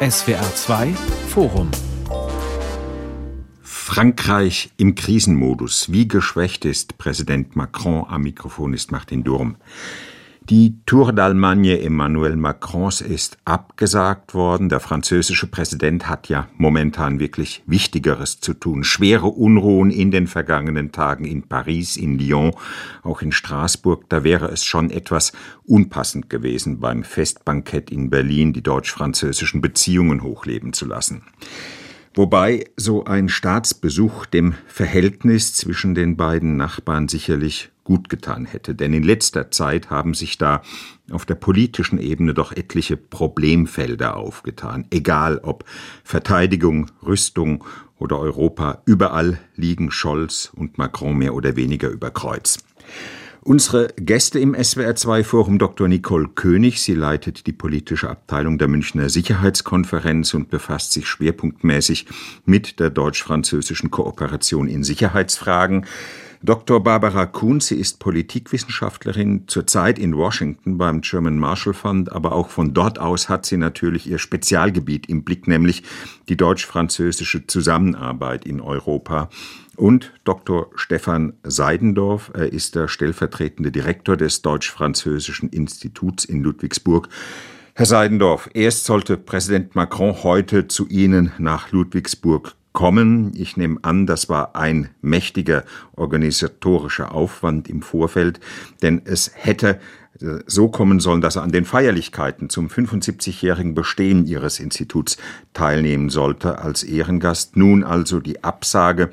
SWR 2 Forum Frankreich im Krisenmodus. Wie geschwächt ist Präsident Macron? Am Mikrofon ist Martin Durm. Die Tour d'Allemagne Emmanuel Macrons ist abgesagt worden. Der französische Präsident hat ja momentan wirklich Wichtigeres zu tun. Schwere Unruhen in den vergangenen Tagen in Paris, in Lyon, auch in Straßburg. Da wäre es schon etwas unpassend gewesen, beim Festbankett in Berlin die deutsch-französischen Beziehungen hochleben zu lassen. Wobei so ein Staatsbesuch dem Verhältnis zwischen den beiden Nachbarn sicherlich gut getan hätte. Denn in letzter Zeit haben sich da auf der politischen Ebene doch etliche Problemfelder aufgetan. Egal ob Verteidigung, Rüstung oder Europa, überall liegen Scholz und Macron mehr oder weniger über Kreuz. Unsere Gäste im SWR2-Forum Dr. Nicole König. Sie leitet die politische Abteilung der Münchner Sicherheitskonferenz und befasst sich schwerpunktmäßig mit der deutsch-französischen Kooperation in Sicherheitsfragen. Dr. Barbara Kuhn, sie ist Politikwissenschaftlerin, zurzeit in Washington beim German Marshall Fund, aber auch von dort aus hat sie natürlich ihr Spezialgebiet im Blick, nämlich die deutsch-französische Zusammenarbeit in Europa. Und Dr. Stefan Seidendorf, er ist der stellvertretende Direktor des Deutsch-Französischen Instituts in Ludwigsburg. Herr Seidendorf, erst sollte Präsident Macron heute zu Ihnen nach Ludwigsburg kommen. Ich nehme an, das war ein mächtiger organisatorischer Aufwand im Vorfeld, denn es hätte äh, so kommen sollen, dass er an den Feierlichkeiten zum 75-jährigen Bestehen ihres Instituts teilnehmen sollte als Ehrengast. Nun also die Absage.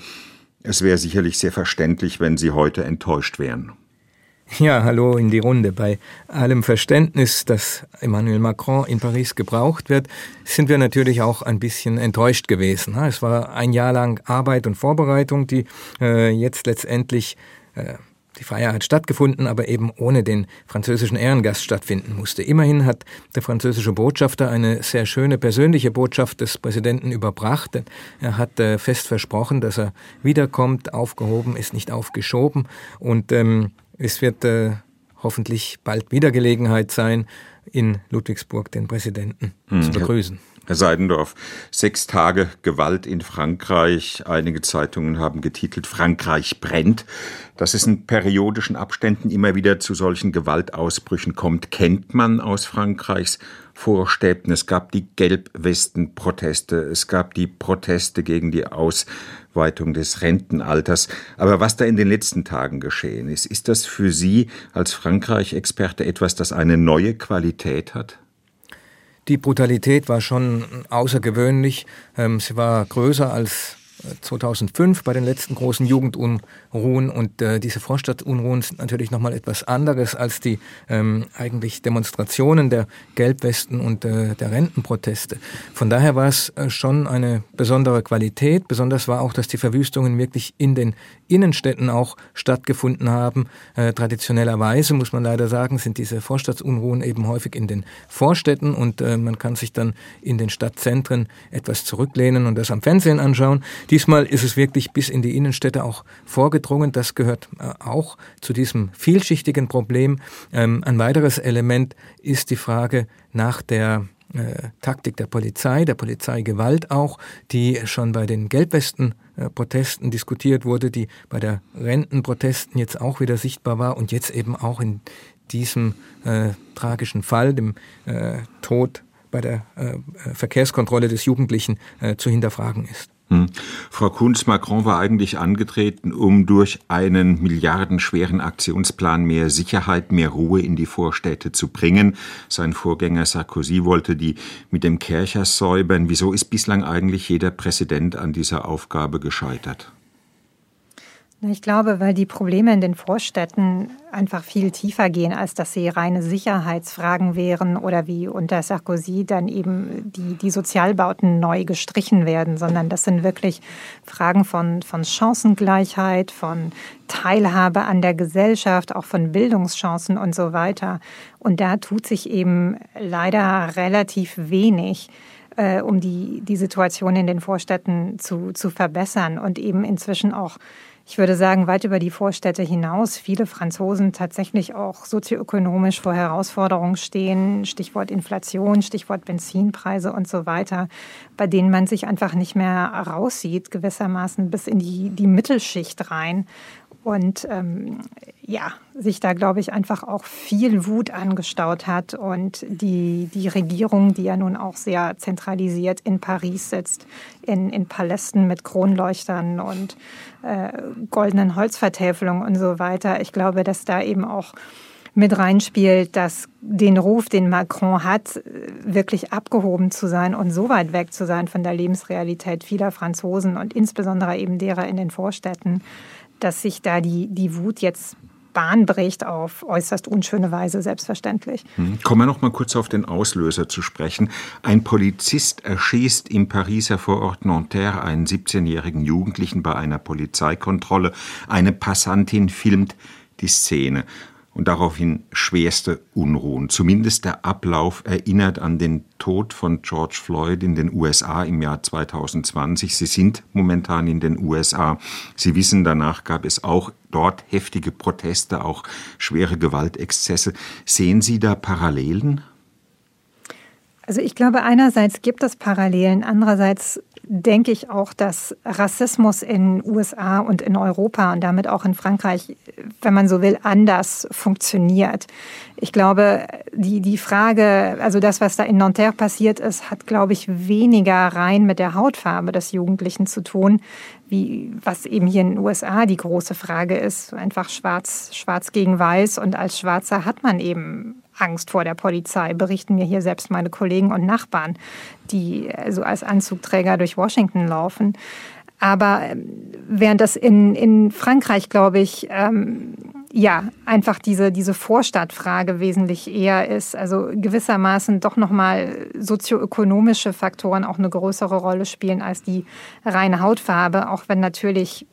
Es wäre sicherlich sehr verständlich, wenn Sie heute enttäuscht wären. Ja, hallo in die Runde. Bei allem Verständnis, dass Emmanuel Macron in Paris gebraucht wird, sind wir natürlich auch ein bisschen enttäuscht gewesen. Es war ein Jahr lang Arbeit und Vorbereitung, die äh, jetzt letztendlich äh, die Feier hat stattgefunden, aber eben ohne den französischen Ehrengast stattfinden musste. Immerhin hat der französische Botschafter eine sehr schöne persönliche Botschaft des Präsidenten überbracht. Er hat äh, fest versprochen, dass er wiederkommt, aufgehoben ist, nicht aufgeschoben. Und ähm, es wird äh, hoffentlich bald wieder Gelegenheit sein, in Ludwigsburg den Präsidenten hm, zu begrüßen. Herr Seidendorf, sechs Tage Gewalt in Frankreich. Einige Zeitungen haben getitelt, Frankreich brennt. Dass es in periodischen Abständen immer wieder zu solchen Gewaltausbrüchen kommt, kennt man aus Frankreichs Vorstädten. Es gab die Gelbwesten-Proteste, es gab die Proteste gegen die Ausweitung des Rentenalters. Aber was da in den letzten Tagen geschehen ist, ist das für Sie als Frankreich-Experte etwas, das eine neue Qualität hat? Die Brutalität war schon außergewöhnlich. Ähm, sie war größer als 2005 bei den letzten großen Jugendunruhen und äh, diese Vorstadtunruhen sind natürlich nochmal etwas anderes als die ähm, eigentlich Demonstrationen der Gelbwesten und äh, der Rentenproteste. Von daher war es äh, schon eine besondere Qualität. Besonders war auch, dass die Verwüstungen wirklich in den Innenstädten auch stattgefunden haben. Äh, traditionellerweise, muss man leider sagen, sind diese Vorstadtunruhen eben häufig in den Vorstädten und äh, man kann sich dann in den Stadtzentren etwas zurücklehnen und das am Fernsehen anschauen. Diesmal ist es wirklich bis in die Innenstädte auch vorgedrungen. Das gehört äh, auch zu diesem vielschichtigen Problem. Ähm, ein weiteres Element ist die Frage nach der äh, Taktik der Polizei, der Polizeigewalt auch, die schon bei den Gelbwesten-Protesten diskutiert wurde, die bei der Rentenprotesten jetzt auch wieder sichtbar war und jetzt eben auch in diesem äh, tragischen Fall, dem äh, Tod bei der äh, Verkehrskontrolle des Jugendlichen, äh, zu hinterfragen ist. Hm. Frau Kunz, Macron war eigentlich angetreten, um durch einen milliardenschweren Aktionsplan mehr Sicherheit, mehr Ruhe in die Vorstädte zu bringen. Sein Vorgänger Sarkozy wollte die mit dem Kercher säubern. Wieso ist bislang eigentlich jeder Präsident an dieser Aufgabe gescheitert? Ich glaube, weil die Probleme in den Vorstädten einfach viel tiefer gehen, als dass sie reine Sicherheitsfragen wären oder wie unter Sarkozy dann eben die, die Sozialbauten neu gestrichen werden, sondern das sind wirklich Fragen von, von Chancengleichheit, von Teilhabe an der Gesellschaft, auch von Bildungschancen und so weiter. Und da tut sich eben leider relativ wenig äh, um die, die Situation in den Vorstädten zu, zu verbessern und eben inzwischen auch ich würde sagen, weit über die Vorstädte hinaus viele Franzosen tatsächlich auch sozioökonomisch vor Herausforderungen stehen, Stichwort Inflation, Stichwort Benzinpreise und so weiter, bei denen man sich einfach nicht mehr raussieht, gewissermaßen bis in die, die Mittelschicht rein und ähm, ja, sich da, glaube ich, einfach auch viel Wut angestaut hat und die, die Regierung, die ja nun auch sehr zentralisiert in Paris sitzt, in, in Palästen mit Kronleuchtern und äh, goldenen Holzvertäfelungen und so weiter. Ich glaube, dass da eben auch mit reinspielt, dass den Ruf, den Macron hat, wirklich abgehoben zu sein und so weit weg zu sein von der Lebensrealität vieler Franzosen und insbesondere eben derer in den Vorstädten, dass sich da die, die Wut jetzt Bahn bricht auf äußerst unschöne Weise, selbstverständlich. Hm. Kommen wir noch mal kurz auf den Auslöser zu sprechen. Ein Polizist erschießt im Pariser Vorort Nanterre einen 17-jährigen Jugendlichen bei einer Polizeikontrolle. Eine Passantin filmt die Szene und daraufhin schwerste Unruhen. Zumindest der Ablauf erinnert an den Tod von George Floyd in den USA im Jahr 2020. Sie sind momentan in den USA. Sie wissen, danach gab es auch dort heftige Proteste, auch schwere Gewaltexzesse. Sehen Sie da Parallelen? Also ich glaube, einerseits gibt es Parallelen, andererseits denke ich auch, dass Rassismus in USA und in Europa und damit auch in Frankreich, wenn man so will, anders funktioniert. Ich glaube, die, die Frage, also das, was da in Nanterre passiert ist, hat, glaube ich, weniger rein mit der Hautfarbe des Jugendlichen zu tun, wie was eben hier in den USA die große Frage ist. Einfach schwarz, schwarz gegen weiß. Und als Schwarzer hat man eben Angst vor der Polizei, berichten mir hier selbst meine Kollegen und Nachbarn, die so als Anzugträger durch Washington laufen. Aber ähm, während das in, in Frankreich, glaube ich, ähm, ja, einfach diese, diese Vorstadtfrage wesentlich eher ist. Also gewissermaßen doch nochmal sozioökonomische Faktoren auch eine größere Rolle spielen als die reine Hautfarbe, auch wenn natürlich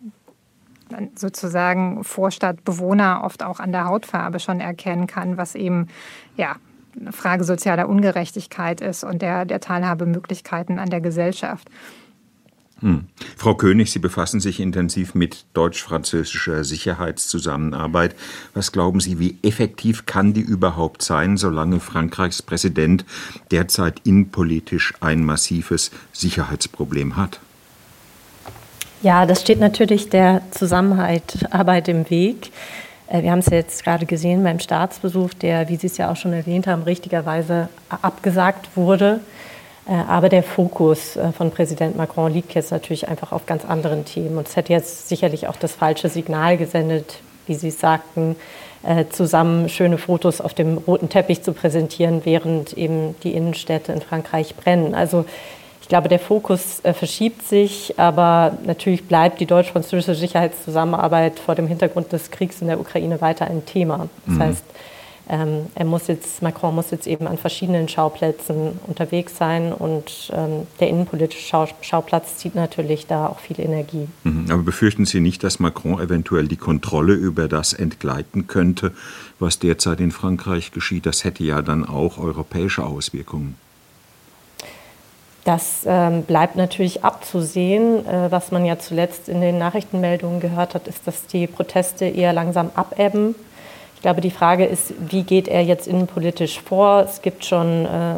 sozusagen Vorstadtbewohner oft auch an der Hautfarbe schon erkennen kann, was eben ja eine Frage sozialer Ungerechtigkeit ist und der, der Teilhabemöglichkeiten an der Gesellschaft. Hm. Frau König, Sie befassen sich intensiv mit deutsch-französischer Sicherheitszusammenarbeit. Was glauben Sie, wie effektiv kann die überhaupt sein, solange Frankreichs Präsident derzeit innenpolitisch ein massives Sicherheitsproblem hat? Ja, das steht natürlich der Zusammenarbeit im Weg. Äh, wir haben es jetzt gerade gesehen beim Staatsbesuch, der, wie Sie es ja auch schon erwähnt haben, richtigerweise abgesagt wurde. Äh, aber der Fokus äh, von Präsident Macron liegt jetzt natürlich einfach auf ganz anderen Themen. Und es hätte jetzt sicherlich auch das falsche Signal gesendet, wie Sie sagten, zusammen schöne Fotos auf dem roten Teppich zu präsentieren, während eben die Innenstädte in Frankreich brennen. Also ich glaube, der Fokus äh, verschiebt sich, aber natürlich bleibt die deutsch-französische Sicherheitszusammenarbeit vor dem Hintergrund des Kriegs in der Ukraine weiter ein Thema. Das mhm. heißt, ähm, er muss jetzt, Macron muss jetzt eben an verschiedenen Schauplätzen unterwegs sein und ähm, der innenpolitische Schau Schauplatz zieht natürlich da auch viel Energie. Mhm. Aber befürchten Sie nicht, dass Macron eventuell die Kontrolle über das entgleiten könnte, was derzeit in Frankreich geschieht? Das hätte ja dann auch europäische Auswirkungen. Das ähm, bleibt natürlich abzusehen. Äh, was man ja zuletzt in den Nachrichtenmeldungen gehört hat, ist, dass die Proteste eher langsam abebben. Ich glaube, die Frage ist, wie geht er jetzt innenpolitisch vor? Es gibt schon äh,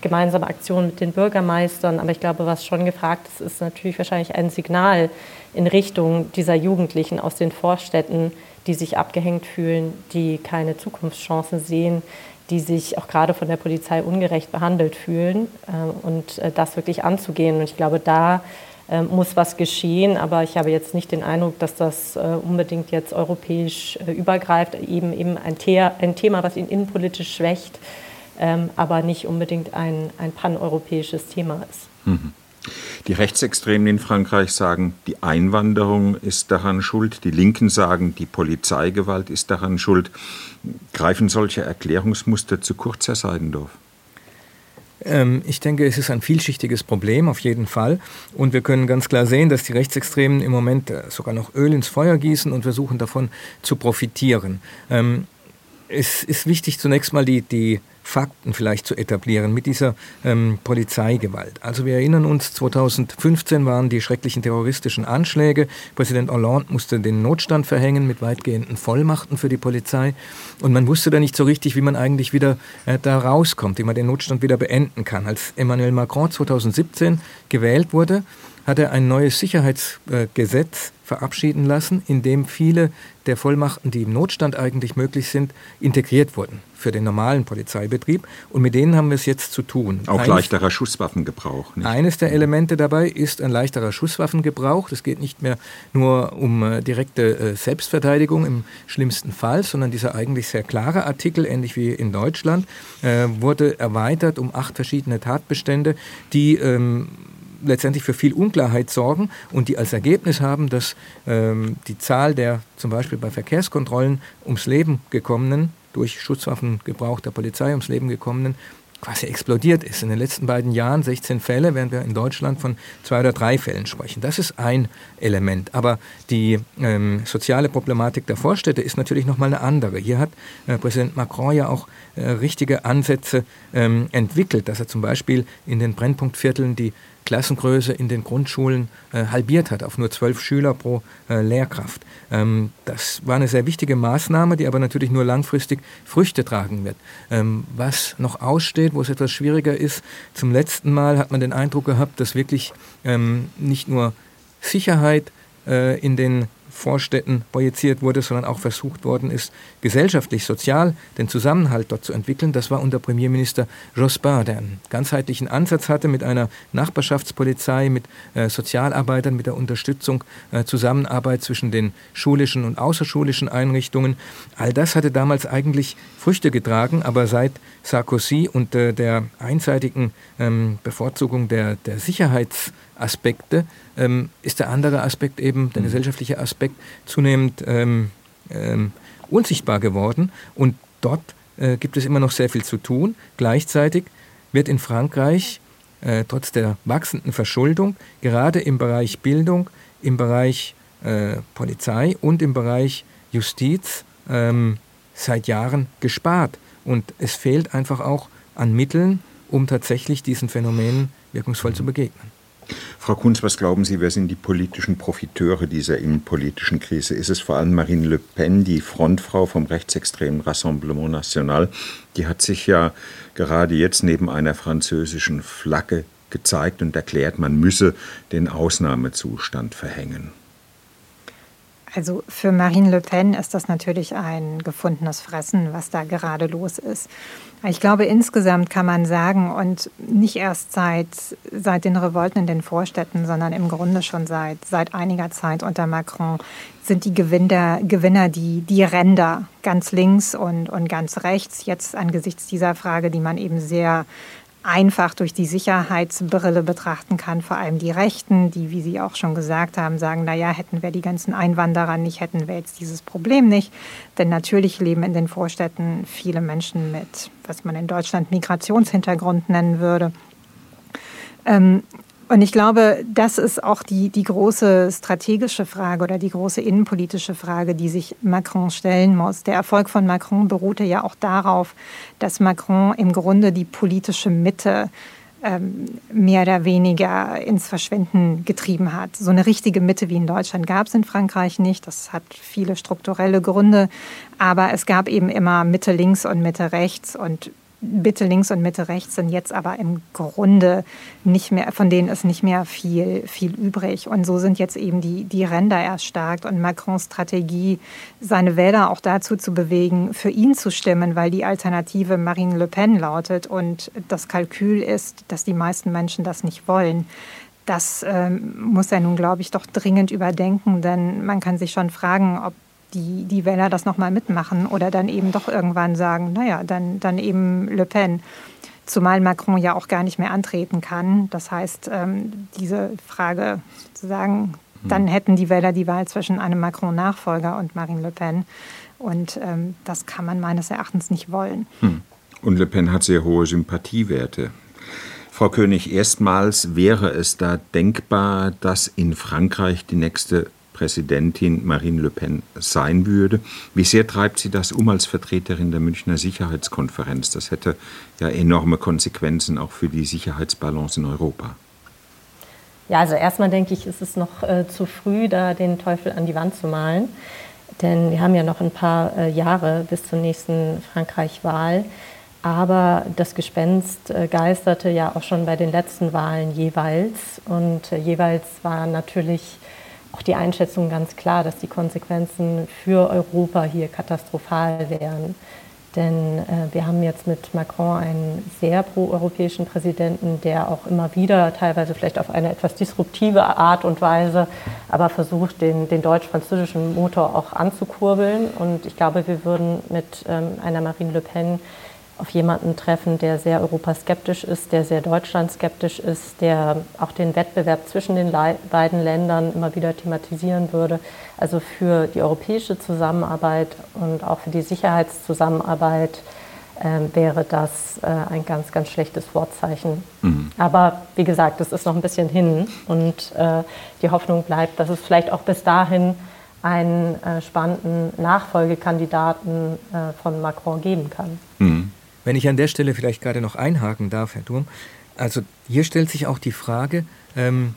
gemeinsame Aktionen mit den Bürgermeistern, aber ich glaube, was schon gefragt ist, ist natürlich wahrscheinlich ein Signal in Richtung dieser Jugendlichen aus den Vorstädten, die sich abgehängt fühlen, die keine Zukunftschancen sehen, die sich auch gerade von der Polizei ungerecht behandelt fühlen äh, und äh, das wirklich anzugehen. Und ich glaube, da äh, muss was geschehen, aber ich habe jetzt nicht den Eindruck, dass das äh, unbedingt jetzt europäisch äh, übergreift, eben eben ein, The ein, Thema, was ihn innenpolitisch schwächt, ähm, aber nicht unbedingt ein, ein paneuropäisches Thema ist. Mhm. Die Rechtsextremen in Frankreich sagen, die Einwanderung ist daran schuld, die Linken sagen, die Polizeigewalt ist daran schuld. Greifen solche Erklärungsmuster zu kurz, Herr Seidendorf? Ähm, ich denke, es ist ein vielschichtiges Problem, auf jeden Fall. Und wir können ganz klar sehen, dass die Rechtsextremen im Moment äh, sogar noch Öl ins Feuer gießen und versuchen davon zu profitieren. Ähm, es ist wichtig, zunächst mal die, die Fakten vielleicht zu etablieren mit dieser ähm, Polizeigewalt. Also wir erinnern uns, 2015 waren die schrecklichen terroristischen Anschläge. Präsident Hollande musste den Notstand verhängen mit weitgehenden Vollmachten für die Polizei. Und man wusste da nicht so richtig, wie man eigentlich wieder äh, da rauskommt, wie man den Notstand wieder beenden kann. Als Emmanuel Macron 2017 gewählt wurde, hat er ein neues Sicherheitsgesetz verabschieden lassen, in dem viele der Vollmachten, die im Notstand eigentlich möglich sind, integriert wurden für den normalen Polizeibetrieb. Und mit denen haben wir es jetzt zu tun. Auch eines, leichterer Schusswaffengebrauch. Nicht? Eines der Elemente dabei ist ein leichterer Schusswaffengebrauch. Es geht nicht mehr nur um äh, direkte äh, Selbstverteidigung im schlimmsten Fall, sondern dieser eigentlich sehr klare Artikel, ähnlich wie in Deutschland, äh, wurde erweitert um acht verschiedene Tatbestände, die ähm, letztendlich für viel Unklarheit sorgen und die als Ergebnis haben, dass ähm, die Zahl der zum Beispiel bei Verkehrskontrollen ums Leben gekommenen, durch Schutzwaffengebrauch der Polizei ums Leben gekommenen, quasi explodiert ist. In den letzten beiden Jahren 16 Fälle, während wir in Deutschland von zwei oder drei Fällen sprechen. Das ist ein Element. Aber die ähm, soziale Problematik der Vorstädte ist natürlich nochmal eine andere. Hier hat äh, Präsident Macron ja auch äh, richtige Ansätze ähm, entwickelt, dass er zum Beispiel in den Brennpunktvierteln die Klassengröße in den Grundschulen äh, halbiert hat auf nur zwölf Schüler pro äh, Lehrkraft. Ähm, das war eine sehr wichtige Maßnahme, die aber natürlich nur langfristig Früchte tragen wird. Ähm, was noch aussteht, wo es etwas schwieriger ist, zum letzten Mal hat man den Eindruck gehabt, dass wirklich ähm, nicht nur Sicherheit äh, in den Vorstädten projiziert wurde, sondern auch versucht worden ist, gesellschaftlich, sozial den Zusammenhalt dort zu entwickeln. Das war unter Premierminister Jospin, der einen ganzheitlichen Ansatz hatte mit einer Nachbarschaftspolizei, mit äh, Sozialarbeitern, mit der Unterstützung, äh, Zusammenarbeit zwischen den schulischen und außerschulischen Einrichtungen. All das hatte damals eigentlich Früchte getragen, aber seit Sarkozy und äh, der einseitigen ähm, Bevorzugung der, der Sicherheits- Aspekte, ähm, ist der andere Aspekt eben, der mhm. gesellschaftliche Aspekt, zunehmend ähm, ähm, unsichtbar geworden. Und dort äh, gibt es immer noch sehr viel zu tun. Gleichzeitig wird in Frankreich äh, trotz der wachsenden Verschuldung gerade im Bereich Bildung, im Bereich äh, Polizei und im Bereich Justiz ähm, seit Jahren gespart. Und es fehlt einfach auch an Mitteln, um tatsächlich diesen Phänomenen wirkungsvoll zu begegnen. Frau Kunz, was glauben Sie, wer sind die politischen Profiteure dieser innenpolitischen Krise? Ist es vor allem Marine Le Pen, die Frontfrau vom rechtsextremen Rassemblement National? Die hat sich ja gerade jetzt neben einer französischen Flagge gezeigt und erklärt, man müsse den Ausnahmezustand verhängen. Also für Marine Le Pen ist das natürlich ein gefundenes Fressen, was da gerade los ist. Ich glaube, insgesamt kann man sagen, und nicht erst seit, seit den Revolten in den Vorstädten, sondern im Grunde schon seit, seit einiger Zeit unter Macron, sind die Gewinner, Gewinner die, die Ränder ganz links und, und ganz rechts. Jetzt angesichts dieser Frage, die man eben sehr einfach durch die Sicherheitsbrille betrachten kann, vor allem die Rechten, die, wie Sie auch schon gesagt haben, sagen, naja, hätten wir die ganzen Einwanderer nicht, hätten wir jetzt dieses Problem nicht. Denn natürlich leben in den Vorstädten viele Menschen mit, was man in Deutschland Migrationshintergrund nennen würde. Ähm, und ich glaube, das ist auch die, die große strategische Frage oder die große innenpolitische Frage, die sich Macron stellen muss. Der Erfolg von Macron beruhte ja auch darauf, dass Macron im Grunde die politische Mitte ähm, mehr oder weniger ins Verschwinden getrieben hat. So eine richtige Mitte wie in Deutschland gab es in Frankreich nicht. Das hat viele strukturelle Gründe. Aber es gab eben immer Mitte links und Mitte rechts. Und Mitte links und Mitte rechts sind jetzt aber im Grunde nicht mehr, von denen ist nicht mehr viel, viel übrig. Und so sind jetzt eben die, die Ränder erstarkt und Macrons Strategie, seine Wähler auch dazu zu bewegen, für ihn zu stimmen, weil die Alternative Marine Le Pen lautet und das Kalkül ist, dass die meisten Menschen das nicht wollen. Das ähm, muss er nun, glaube ich, doch dringend überdenken, denn man kann sich schon fragen, ob die, die Wähler das nochmal mitmachen oder dann eben doch irgendwann sagen, naja, dann, dann eben Le Pen. Zumal Macron ja auch gar nicht mehr antreten kann. Das heißt, ähm, diese Frage sozusagen, hm. dann hätten die Wähler die Wahl zwischen einem Macron-Nachfolger und Marine Le Pen. Und ähm, das kann man meines Erachtens nicht wollen. Hm. Und Le Pen hat sehr hohe Sympathiewerte. Frau König, erstmals wäre es da denkbar, dass in Frankreich die nächste Präsidentin Marine Le Pen sein würde. Wie sehr treibt sie das um als Vertreterin der Münchner Sicherheitskonferenz? Das hätte ja enorme Konsequenzen auch für die Sicherheitsbalance in Europa. Ja, also erstmal denke ich, ist es noch äh, zu früh, da den Teufel an die Wand zu malen. Denn wir haben ja noch ein paar äh, Jahre bis zur nächsten Frankreich-Wahl. Aber das Gespenst äh, geisterte ja auch schon bei den letzten Wahlen jeweils. Und äh, jeweils war natürlich auch die Einschätzung ganz klar, dass die Konsequenzen für Europa hier katastrophal wären. Denn äh, wir haben jetzt mit Macron einen sehr proeuropäischen Präsidenten, der auch immer wieder, teilweise vielleicht auf eine etwas disruptive Art und Weise, aber versucht, den, den deutsch-französischen Motor auch anzukurbeln. Und ich glaube, wir würden mit ähm, einer Marine Le Pen auf jemanden treffen, der sehr europaskeptisch ist, der sehr deutschlandskeptisch ist, der auch den Wettbewerb zwischen den beiden Ländern immer wieder thematisieren würde. Also für die europäische Zusammenarbeit und auch für die Sicherheitszusammenarbeit äh, wäre das äh, ein ganz, ganz schlechtes Vorzeichen. Mhm. Aber wie gesagt, es ist noch ein bisschen hin und äh, die Hoffnung bleibt, dass es vielleicht auch bis dahin einen äh, spannenden Nachfolgekandidaten äh, von Macron geben kann. Mhm. Wenn ich an der Stelle vielleicht gerade noch einhaken darf, Herr Durm, also hier stellt sich auch die Frage, ähm,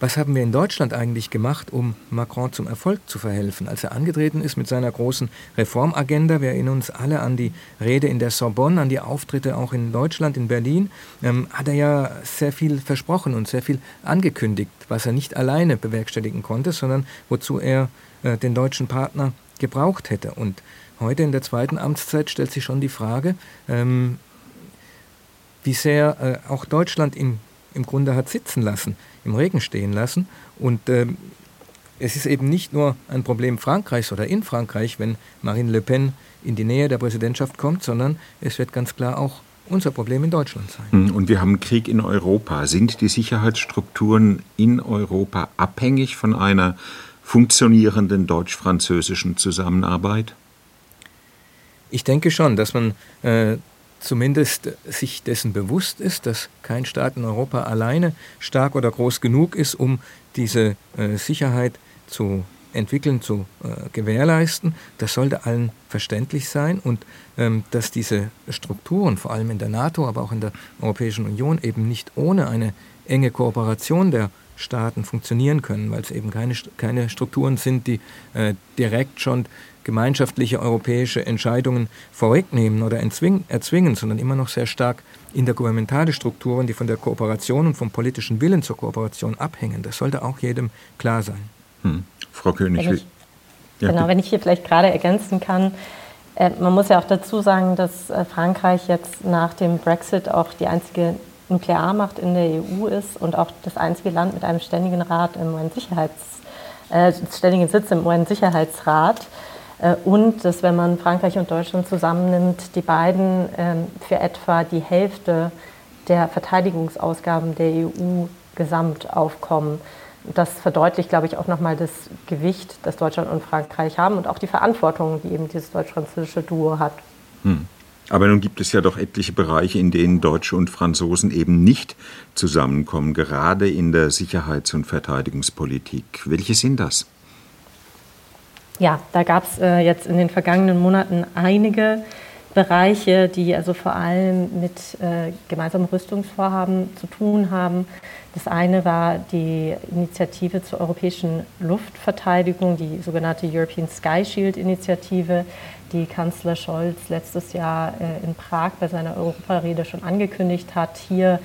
was haben wir in Deutschland eigentlich gemacht, um Macron zum Erfolg zu verhelfen? Als er angetreten ist mit seiner großen Reformagenda, wir erinnern uns alle an die Rede in der Sorbonne, an die Auftritte auch in Deutschland, in Berlin, ähm, hat er ja sehr viel versprochen und sehr viel angekündigt, was er nicht alleine bewerkstelligen konnte, sondern wozu er äh, den deutschen Partner gebraucht hätte. Und heute in der zweiten Amtszeit stellt sich schon die Frage, ähm, wie sehr äh, auch Deutschland im, im Grunde hat sitzen lassen, im Regen stehen lassen. Und ähm, es ist eben nicht nur ein Problem Frankreichs oder in Frankreich, wenn Marine Le Pen in die Nähe der Präsidentschaft kommt, sondern es wird ganz klar auch unser Problem in Deutschland sein. Hm, und wir haben Krieg in Europa. Sind die Sicherheitsstrukturen in Europa abhängig von einer funktionierenden deutsch-französischen Zusammenarbeit? Ich denke schon, dass man äh, zumindest sich dessen bewusst ist, dass kein Staat in Europa alleine stark oder groß genug ist, um diese äh, Sicherheit zu entwickeln, zu äh, gewährleisten. Das sollte allen verständlich sein und ähm, dass diese Strukturen, vor allem in der NATO, aber auch in der Europäischen Union, eben nicht ohne eine enge Kooperation der Staaten funktionieren können, weil es eben keine, keine Strukturen sind, die äh, direkt schon gemeinschaftliche europäische Entscheidungen vorwegnehmen oder erzwingen, sondern immer noch sehr stark intergouvernementale Strukturen, die von der Kooperation und vom politischen Willen zur Kooperation abhängen. Das sollte auch jedem klar sein. Hm. Frau König. Wenn ich, ja, genau, wenn ich hier vielleicht gerade ergänzen kann, äh, man muss ja auch dazu sagen, dass äh, Frankreich jetzt nach dem Brexit auch die einzige Nuklearmacht in der EU ist und auch das einzige Land mit einem ständigen Rat im UN-Sicherheits, äh, ständigen Sitz im UN-Sicherheitsrat. Äh, und dass, wenn man Frankreich und Deutschland zusammennimmt, die beiden ähm, für etwa die Hälfte der Verteidigungsausgaben der EU gesamt aufkommen. Das verdeutlicht, glaube ich, auch nochmal das Gewicht, das Deutschland und Frankreich haben und auch die Verantwortung, die eben dieses deutsch-französische Duo hat. Hm. Aber nun gibt es ja doch etliche Bereiche, in denen Deutsche und Franzosen eben nicht zusammenkommen, gerade in der Sicherheits- und Verteidigungspolitik. Welche sind das? Ja, da gab es äh, jetzt in den vergangenen Monaten einige Bereiche, die also vor allem mit äh, gemeinsamen Rüstungsvorhaben zu tun haben. Das eine war die Initiative zur europäischen Luftverteidigung, die sogenannte European Sky Shield Initiative, die Kanzler Scholz letztes Jahr äh, in Prag bei seiner Europarede schon angekündigt hat. Hier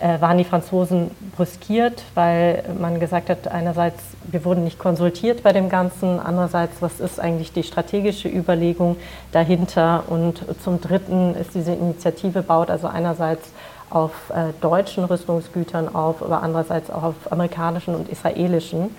äh, waren die Franzosen brüskiert, weil man gesagt hat, einerseits, wir wurden nicht konsultiert bei dem Ganzen, andererseits, was ist eigentlich die strategische Überlegung dahinter und zum Dritten ist diese Initiative baut also einerseits auf äh, deutschen Rüstungsgütern auf, aber andererseits auch auf amerikanischen und israelischen.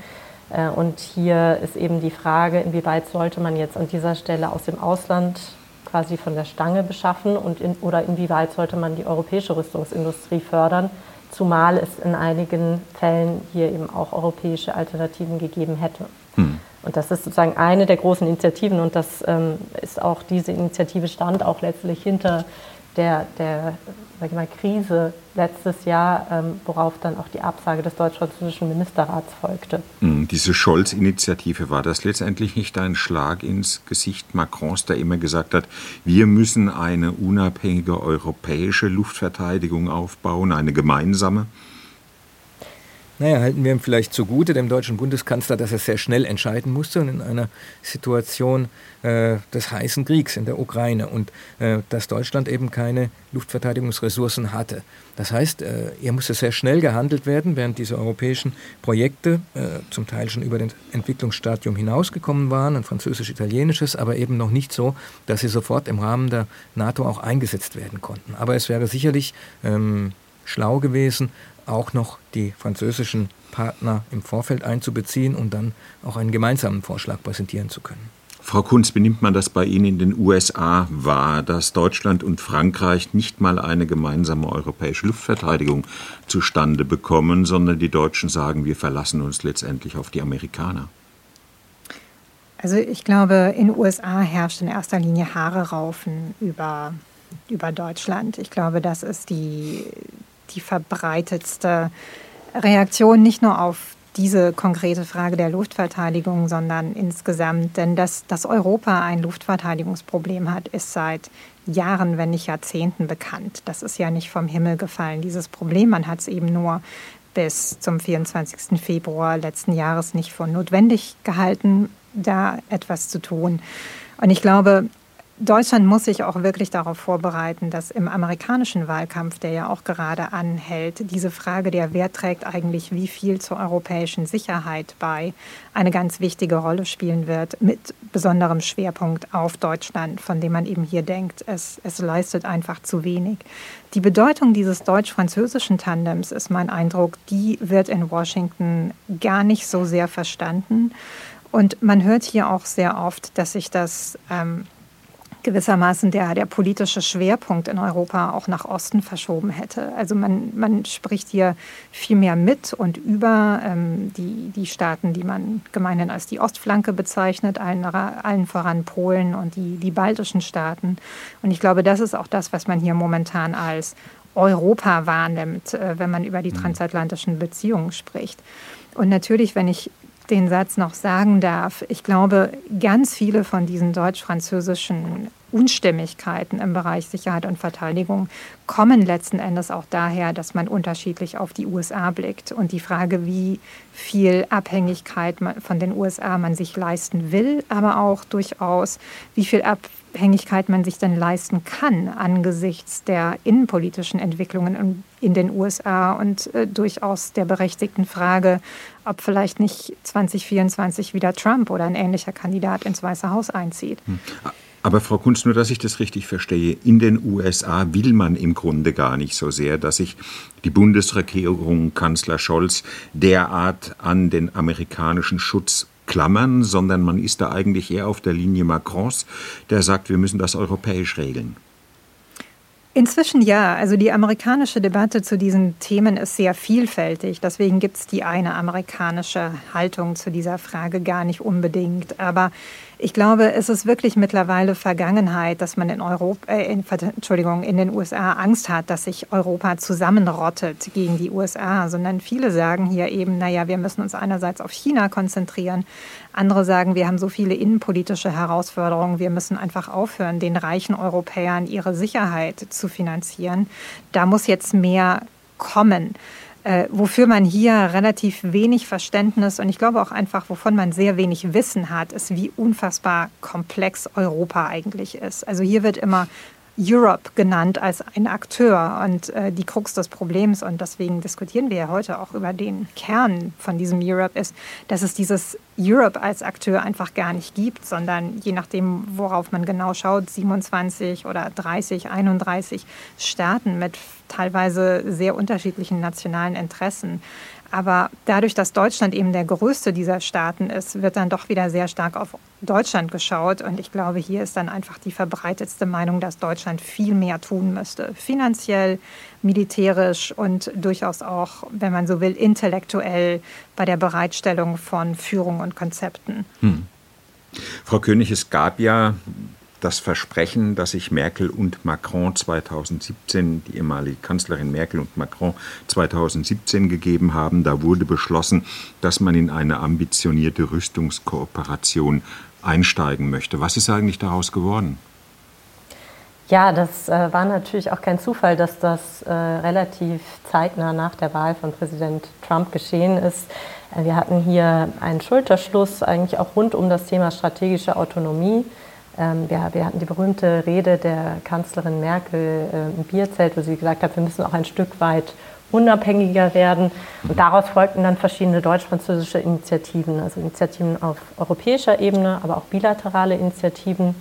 Äh, und hier ist eben die Frage, inwieweit sollte man jetzt an dieser Stelle aus dem Ausland quasi von der Stange beschaffen und in, oder inwieweit sollte man die europäische Rüstungsindustrie fördern, zumal es in einigen Fällen hier eben auch europäische Alternativen gegeben hätte. Hm. Und das ist sozusagen eine der großen Initiativen und das ähm, ist auch diese Initiative stand auch letztlich hinter der, der sag ich mal, Krise letztes Jahr, ähm, worauf dann auch die Absage des deutsch-französischen Ministerrats folgte. Hm, diese Scholz-Initiative, war das letztendlich nicht ein Schlag ins Gesicht Macrons, der immer gesagt hat, wir müssen eine unabhängige europäische Luftverteidigung aufbauen, eine gemeinsame? Naja, halten wir ihm vielleicht zugute, dem deutschen Bundeskanzler, dass er sehr schnell entscheiden musste und in einer Situation äh, des heißen Kriegs in der Ukraine und äh, dass Deutschland eben keine Luftverteidigungsressourcen hatte. Das heißt, äh, er musste sehr schnell gehandelt werden, während diese europäischen Projekte äh, zum Teil schon über den Entwicklungsstadium hinausgekommen waren, ein französisch-italienisches, aber eben noch nicht so, dass sie sofort im Rahmen der NATO auch eingesetzt werden konnten. Aber es wäre sicherlich ähm, schlau gewesen, auch noch die französischen Partner im Vorfeld einzubeziehen und dann auch einen gemeinsamen Vorschlag präsentieren zu können. Frau Kunz, benimmt man das bei Ihnen in den USA wahr, dass Deutschland und Frankreich nicht mal eine gemeinsame europäische Luftverteidigung zustande bekommen, sondern die Deutschen sagen, wir verlassen uns letztendlich auf die Amerikaner? Also ich glaube, in den USA herrscht in erster Linie Haare raufen über, über Deutschland. Ich glaube, das ist die, die verbreitetste Reaktion nicht nur auf diese konkrete Frage der Luftverteidigung, sondern insgesamt. Denn dass, dass Europa ein Luftverteidigungsproblem hat, ist seit Jahren, wenn nicht Jahrzehnten bekannt. Das ist ja nicht vom Himmel gefallen, dieses Problem. Man hat es eben nur bis zum 24. Februar letzten Jahres nicht für notwendig gehalten, da etwas zu tun. Und ich glaube, Deutschland muss sich auch wirklich darauf vorbereiten, dass im amerikanischen Wahlkampf, der ja auch gerade anhält, diese Frage der, wer trägt eigentlich wie viel zur europäischen Sicherheit bei, eine ganz wichtige Rolle spielen wird, mit besonderem Schwerpunkt auf Deutschland, von dem man eben hier denkt, es, es leistet einfach zu wenig. Die Bedeutung dieses deutsch-französischen Tandems ist mein Eindruck, die wird in Washington gar nicht so sehr verstanden. Und man hört hier auch sehr oft, dass sich das ähm, gewissermaßen der, der politische Schwerpunkt in Europa auch nach Osten verschoben hätte. Also man, man spricht hier viel mehr mit und über ähm, die, die Staaten, die man gemeinhin als die Ostflanke bezeichnet, allen, allen voran Polen und die, die baltischen Staaten. Und ich glaube, das ist auch das, was man hier momentan als Europa wahrnimmt, äh, wenn man über die mhm. transatlantischen Beziehungen spricht. Und natürlich, wenn ich den Satz noch sagen darf, ich glaube, ganz viele von diesen deutsch-französischen Unstimmigkeiten im Bereich Sicherheit und Verteidigung kommen letzten Endes auch daher, dass man unterschiedlich auf die USA blickt. Und die Frage, wie viel Abhängigkeit von den USA man sich leisten will, aber auch durchaus, wie viel Abhängigkeit man sich denn leisten kann angesichts der innenpolitischen Entwicklungen in den USA und äh, durchaus der berechtigten Frage, ob vielleicht nicht 2024 wieder Trump oder ein ähnlicher Kandidat ins Weiße Haus einzieht. Hm. Aber Frau Kunz, nur dass ich das richtig verstehe, in den USA will man im Grunde gar nicht so sehr, dass sich die Bundesregierung, Kanzler Scholz, derart an den amerikanischen Schutz klammern, sondern man ist da eigentlich eher auf der Linie Macrons, der sagt, wir müssen das europäisch regeln. Inzwischen ja. Also die amerikanische Debatte zu diesen Themen ist sehr vielfältig. Deswegen gibt es die eine amerikanische Haltung zu dieser Frage gar nicht unbedingt. Aber ich glaube, es ist wirklich mittlerweile Vergangenheit, dass man in Europa, äh, in, Entschuldigung, in den USA Angst hat, dass sich Europa zusammenrottet gegen die USA, sondern viele sagen hier eben, naja, wir müssen uns einerseits auf China konzentrieren, andere sagen, wir haben so viele innenpolitische Herausforderungen, wir müssen einfach aufhören, den reichen Europäern ihre Sicherheit zu finanzieren. Da muss jetzt mehr kommen äh, wofür man hier relativ wenig Verständnis und ich glaube auch einfach, wovon man sehr wenig Wissen hat, ist, wie unfassbar komplex Europa eigentlich ist. Also hier wird immer Europe genannt als ein Akteur und äh, die Krux des Problems, und deswegen diskutieren wir ja heute auch über den Kern von diesem Europe, ist, dass es dieses Europe als Akteur einfach gar nicht gibt, sondern je nachdem, worauf man genau schaut, 27 oder 30, 31 Staaten mit teilweise sehr unterschiedlichen nationalen Interessen. Aber dadurch, dass Deutschland eben der größte dieser Staaten ist, wird dann doch wieder sehr stark auf Deutschland geschaut. Und ich glaube, hier ist dann einfach die verbreitetste Meinung, dass Deutschland viel mehr tun müsste. Finanziell, militärisch und durchaus auch, wenn man so will, intellektuell bei der Bereitstellung von Führung und Konzepten. Hm. Frau König, es gab ja das Versprechen, das sich Merkel und Macron 2017, die ehemalige Kanzlerin Merkel und Macron 2017 gegeben haben. Da wurde beschlossen, dass man in eine ambitionierte Rüstungskooperation einsteigen möchte. Was ist eigentlich daraus geworden? Ja, das äh, war natürlich auch kein Zufall, dass das äh, relativ zeitnah nach der Wahl von Präsident Trump geschehen ist. Äh, wir hatten hier einen Schulterschluss eigentlich auch rund um das Thema strategische Autonomie. Ähm, wir, wir, hatten die berühmte Rede der Kanzlerin Merkel äh, im Bierzelt, wo sie gesagt hat, wir müssen auch ein Stück weit unabhängiger werden. Und daraus folgten dann verschiedene deutsch-französische Initiativen, also Initiativen auf europäischer Ebene, aber auch bilaterale Initiativen.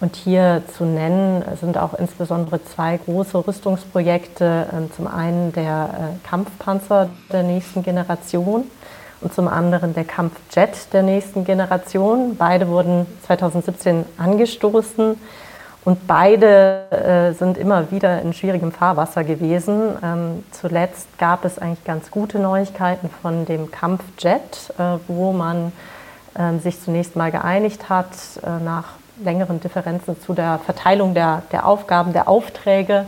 Und hier zu nennen sind auch insbesondere zwei große Rüstungsprojekte. Ähm, zum einen der äh, Kampfpanzer der nächsten Generation und zum anderen der Kampfjet der nächsten Generation. Beide wurden 2017 angestoßen und beide äh, sind immer wieder in schwierigem Fahrwasser gewesen. Ähm, zuletzt gab es eigentlich ganz gute Neuigkeiten von dem Kampfjet, äh, wo man äh, sich zunächst mal geeinigt hat äh, nach längeren Differenzen zu der Verteilung der, der Aufgaben, der Aufträge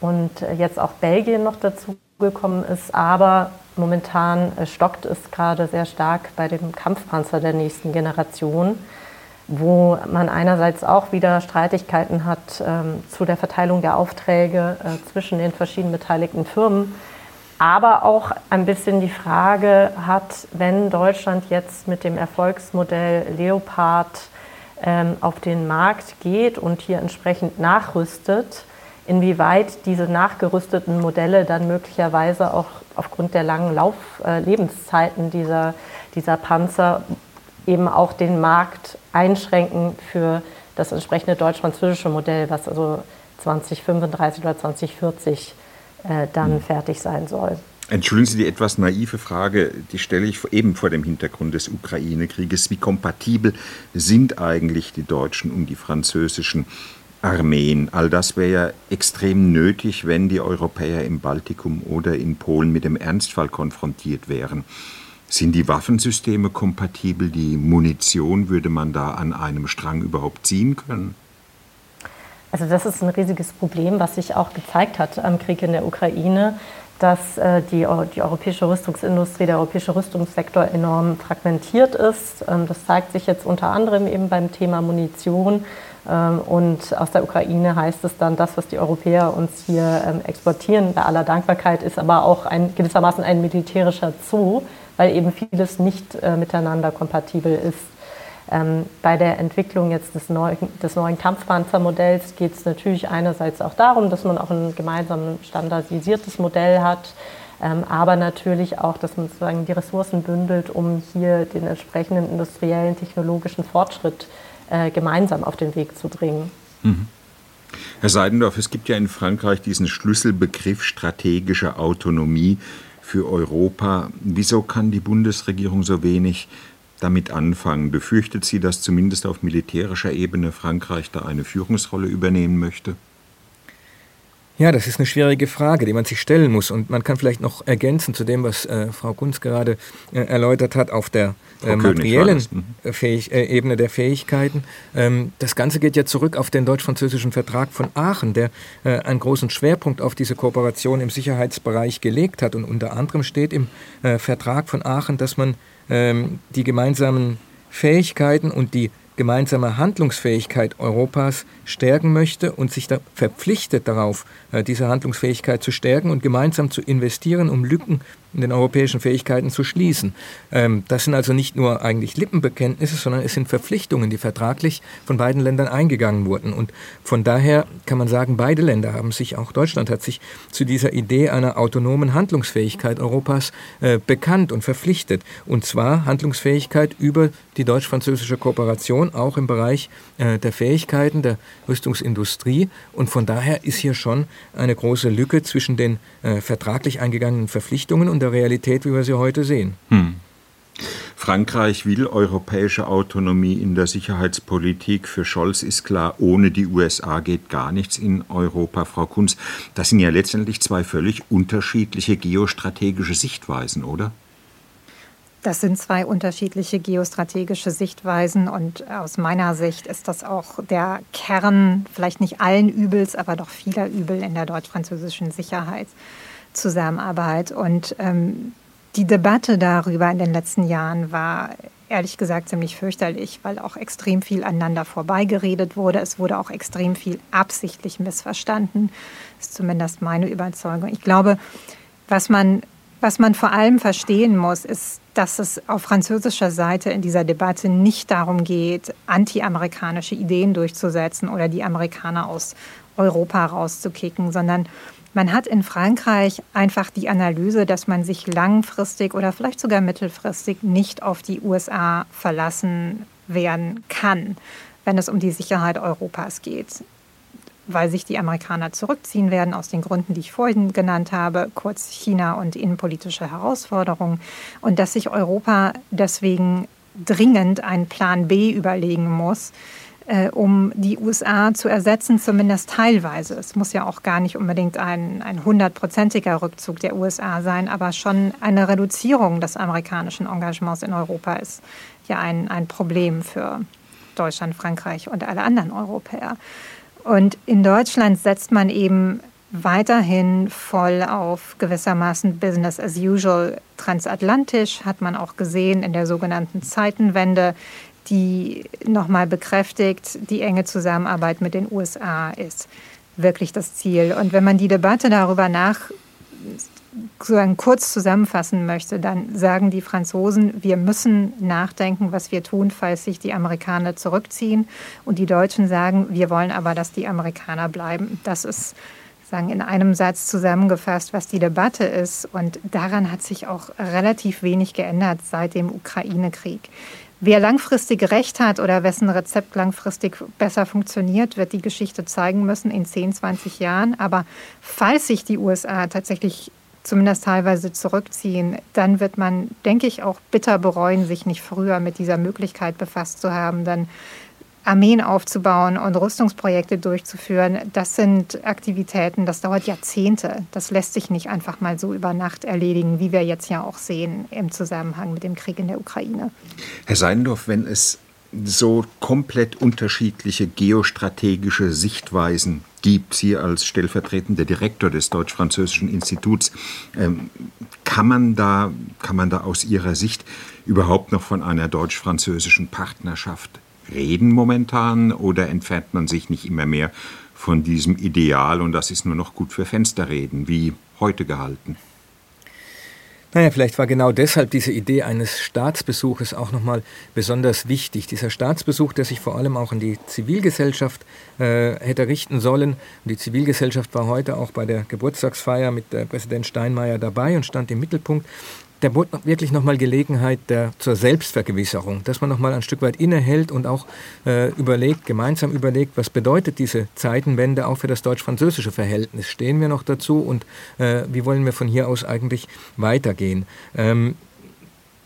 und jetzt auch Belgien noch dazu gekommen ist. Aber momentan stockt es gerade sehr stark bei dem Kampfpanzer der nächsten Generation, wo man einerseits auch wieder Streitigkeiten hat ähm, zu der Verteilung der Aufträge äh, zwischen den verschiedenen beteiligten Firmen. Aber auch ein bisschen die Frage hat, wenn Deutschland jetzt mit dem Erfolgsmodell Leopard ähm, auf den Markt geht und hier entsprechend nachrüstet, inwieweit diese nachgerüsteten Modelle dann möglicherweise auch aufgrund der langen Lauflebenszeiten äh, dieser, dieser Panzer eben auch den Markt einschränken für das entsprechende deutsch-französische Modell, was also 2035 oder 2040 äh, dann mhm. fertig sein soll. Entschuldigen Sie die etwas naive Frage, die stelle ich eben vor dem Hintergrund des Ukraine-Krieges. Wie kompatibel sind eigentlich die deutschen und die französischen Armeen? All das wäre ja extrem nötig, wenn die Europäer im Baltikum oder in Polen mit dem Ernstfall konfrontiert wären. Sind die Waffensysteme kompatibel? Die Munition würde man da an einem Strang überhaupt ziehen können? Also das ist ein riesiges Problem, was sich auch gezeigt hat am Krieg in der Ukraine dass äh, die, die europäische Rüstungsindustrie, der europäische Rüstungssektor enorm fragmentiert ist. Ähm, das zeigt sich jetzt unter anderem eben beim Thema Munition. Ähm, und aus der Ukraine heißt es dann, das, was die Europäer uns hier ähm, exportieren, bei aller Dankbarkeit, ist aber auch ein, gewissermaßen ein militärischer Zoo, weil eben vieles nicht äh, miteinander kompatibel ist. Ähm, bei der Entwicklung jetzt des neuen, des neuen Kampfpanzermodells geht es natürlich einerseits auch darum, dass man auch ein gemeinsames standardisiertes Modell hat, aber natürlich auch, dass man sozusagen die Ressourcen bündelt, um hier den entsprechenden industriellen, technologischen Fortschritt äh, gemeinsam auf den Weg zu bringen. Mhm. Herr Seidendorf, es gibt ja in Frankreich diesen Schlüsselbegriff strategische Autonomie für Europa. Wieso kann die Bundesregierung so wenig damit anfangen? Befürchtet sie, dass zumindest auf militärischer Ebene Frankreich da eine Führungsrolle übernehmen möchte? Ja, das ist eine schwierige Frage, die man sich stellen muss. Und man kann vielleicht noch ergänzen zu dem, was äh, Frau Kunz gerade äh, erläutert hat, auf der äh, materiellen mhm. Fähig äh, Ebene der Fähigkeiten. Ähm, das Ganze geht ja zurück auf den deutsch-französischen Vertrag von Aachen, der äh, einen großen Schwerpunkt auf diese Kooperation im Sicherheitsbereich gelegt hat. Und unter anderem steht im äh, Vertrag von Aachen, dass man ähm, die gemeinsamen Fähigkeiten und die gemeinsame Handlungsfähigkeit Europas stärken möchte und sich da verpflichtet darauf, äh, diese Handlungsfähigkeit zu stärken und gemeinsam zu investieren, um Lücken in den europäischen Fähigkeiten zu schließen. Ähm, das sind also nicht nur eigentlich Lippenbekenntnisse, sondern es sind Verpflichtungen, die vertraglich von beiden Ländern eingegangen wurden. Und von daher kann man sagen, beide Länder haben sich, auch Deutschland hat sich zu dieser Idee einer autonomen Handlungsfähigkeit Europas äh, bekannt und verpflichtet. Und zwar Handlungsfähigkeit über die deutsch-französische Kooperation, auch im Bereich äh, der Fähigkeiten der Rüstungsindustrie. Und von daher ist hier schon eine große Lücke zwischen den äh, vertraglich eingegangenen Verpflichtungen und der Realität, wie wir sie heute sehen. Hm. Frankreich will europäische Autonomie in der Sicherheitspolitik. Für Scholz ist klar, ohne die USA geht gar nichts in Europa. Frau Kunz, das sind ja letztendlich zwei völlig unterschiedliche geostrategische Sichtweisen, oder? Das sind zwei unterschiedliche geostrategische Sichtweisen und aus meiner Sicht ist das auch der Kern, vielleicht nicht allen Übels, aber doch vieler Übel in der deutsch-französischen Sicherheitszusammenarbeit. Und ähm, die Debatte darüber in den letzten Jahren war ehrlich gesagt ziemlich fürchterlich, weil auch extrem viel aneinander vorbeigeredet wurde. Es wurde auch extrem viel absichtlich missverstanden. Das ist zumindest meine Überzeugung. Ich glaube, was man, was man vor allem verstehen muss, ist, dass es auf französischer Seite in dieser Debatte nicht darum geht, anti-amerikanische Ideen durchzusetzen oder die Amerikaner aus Europa rauszukicken, sondern man hat in Frankreich einfach die Analyse, dass man sich langfristig oder vielleicht sogar mittelfristig nicht auf die USA verlassen werden kann, wenn es um die Sicherheit Europas geht. Weil sich die Amerikaner zurückziehen werden aus den Gründen, die ich vorhin genannt habe, kurz China und innenpolitische Herausforderungen, und dass sich Europa deswegen dringend einen Plan B überlegen muss, äh, um die USA zu ersetzen, zumindest teilweise. Es muss ja auch gar nicht unbedingt ein, hundertprozentiger Rückzug der USA sein, aber schon eine Reduzierung des amerikanischen Engagements in Europa ist ja ein, ein Problem für Deutschland, Frankreich und alle anderen Europäer. Und in Deutschland setzt man eben weiterhin voll auf gewissermaßen Business as usual transatlantisch, hat man auch gesehen in der sogenannten Zeitenwende, die nochmal bekräftigt, die enge Zusammenarbeit mit den USA ist wirklich das Ziel. Und wenn man die Debatte darüber nach sozusagen kurz zusammenfassen möchte, dann sagen die Franzosen, wir müssen nachdenken, was wir tun, falls sich die Amerikaner zurückziehen. Und die Deutschen sagen, wir wollen aber, dass die Amerikaner bleiben. Das ist sagen in einem Satz zusammengefasst, was die Debatte ist. Und daran hat sich auch relativ wenig geändert seit dem Ukraine-Krieg. Wer langfristig Recht hat oder wessen Rezept langfristig besser funktioniert, wird die Geschichte zeigen müssen in 10, 20 Jahren. Aber falls sich die USA tatsächlich zumindest teilweise zurückziehen, dann wird man, denke ich, auch bitter bereuen, sich nicht früher mit dieser Möglichkeit befasst zu haben. Dann Armeen aufzubauen und Rüstungsprojekte durchzuführen, das sind Aktivitäten, das dauert Jahrzehnte. Das lässt sich nicht einfach mal so über Nacht erledigen, wie wir jetzt ja auch sehen im Zusammenhang mit dem Krieg in der Ukraine. Herr Seindorf, wenn es so komplett unterschiedliche geostrategische Sichtweisen gibt, Sie als stellvertretender Direktor des Deutsch-Französischen Instituts, ähm, kann, man da, kann man da aus Ihrer Sicht überhaupt noch von einer deutsch-französischen Partnerschaft reden momentan oder entfernt man sich nicht immer mehr von diesem Ideal und das ist nur noch gut für Fensterreden, wie heute gehalten? Naja, vielleicht war genau deshalb diese Idee eines Staatsbesuches auch nochmal besonders wichtig. Dieser Staatsbesuch, der sich vor allem auch an die Zivilgesellschaft äh, hätte richten sollen. Und die Zivilgesellschaft war heute auch bei der Geburtstagsfeier mit äh, Präsident Steinmeier dabei und stand im Mittelpunkt der bot wirklich nochmal Gelegenheit der, zur Selbstvergewisserung, dass man nochmal ein Stück weit innehält und auch äh, überlegt, gemeinsam überlegt, was bedeutet diese Zeitenwende auch für das deutsch-französische Verhältnis? Stehen wir noch dazu und äh, wie wollen wir von hier aus eigentlich weitergehen? Ähm,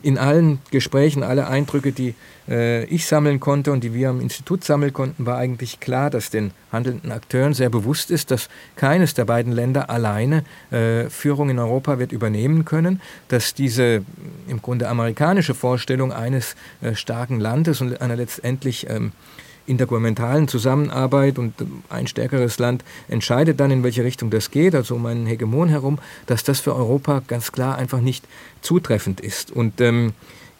in allen Gesprächen, alle Eindrücke, die äh, ich sammeln konnte und die wir am Institut sammeln konnten, war eigentlich klar, dass den handelnden Akteuren sehr bewusst ist, dass keines der beiden Länder alleine äh, Führung in Europa wird übernehmen können, dass diese im Grunde amerikanische Vorstellung eines äh, starken Landes und einer letztendlich ähm, intergouvernementalen Zusammenarbeit und ein stärkeres Land entscheidet dann, in welche Richtung das geht, also um einen Hegemon herum, dass das für Europa ganz klar einfach nicht zutreffend ist. Und ähm,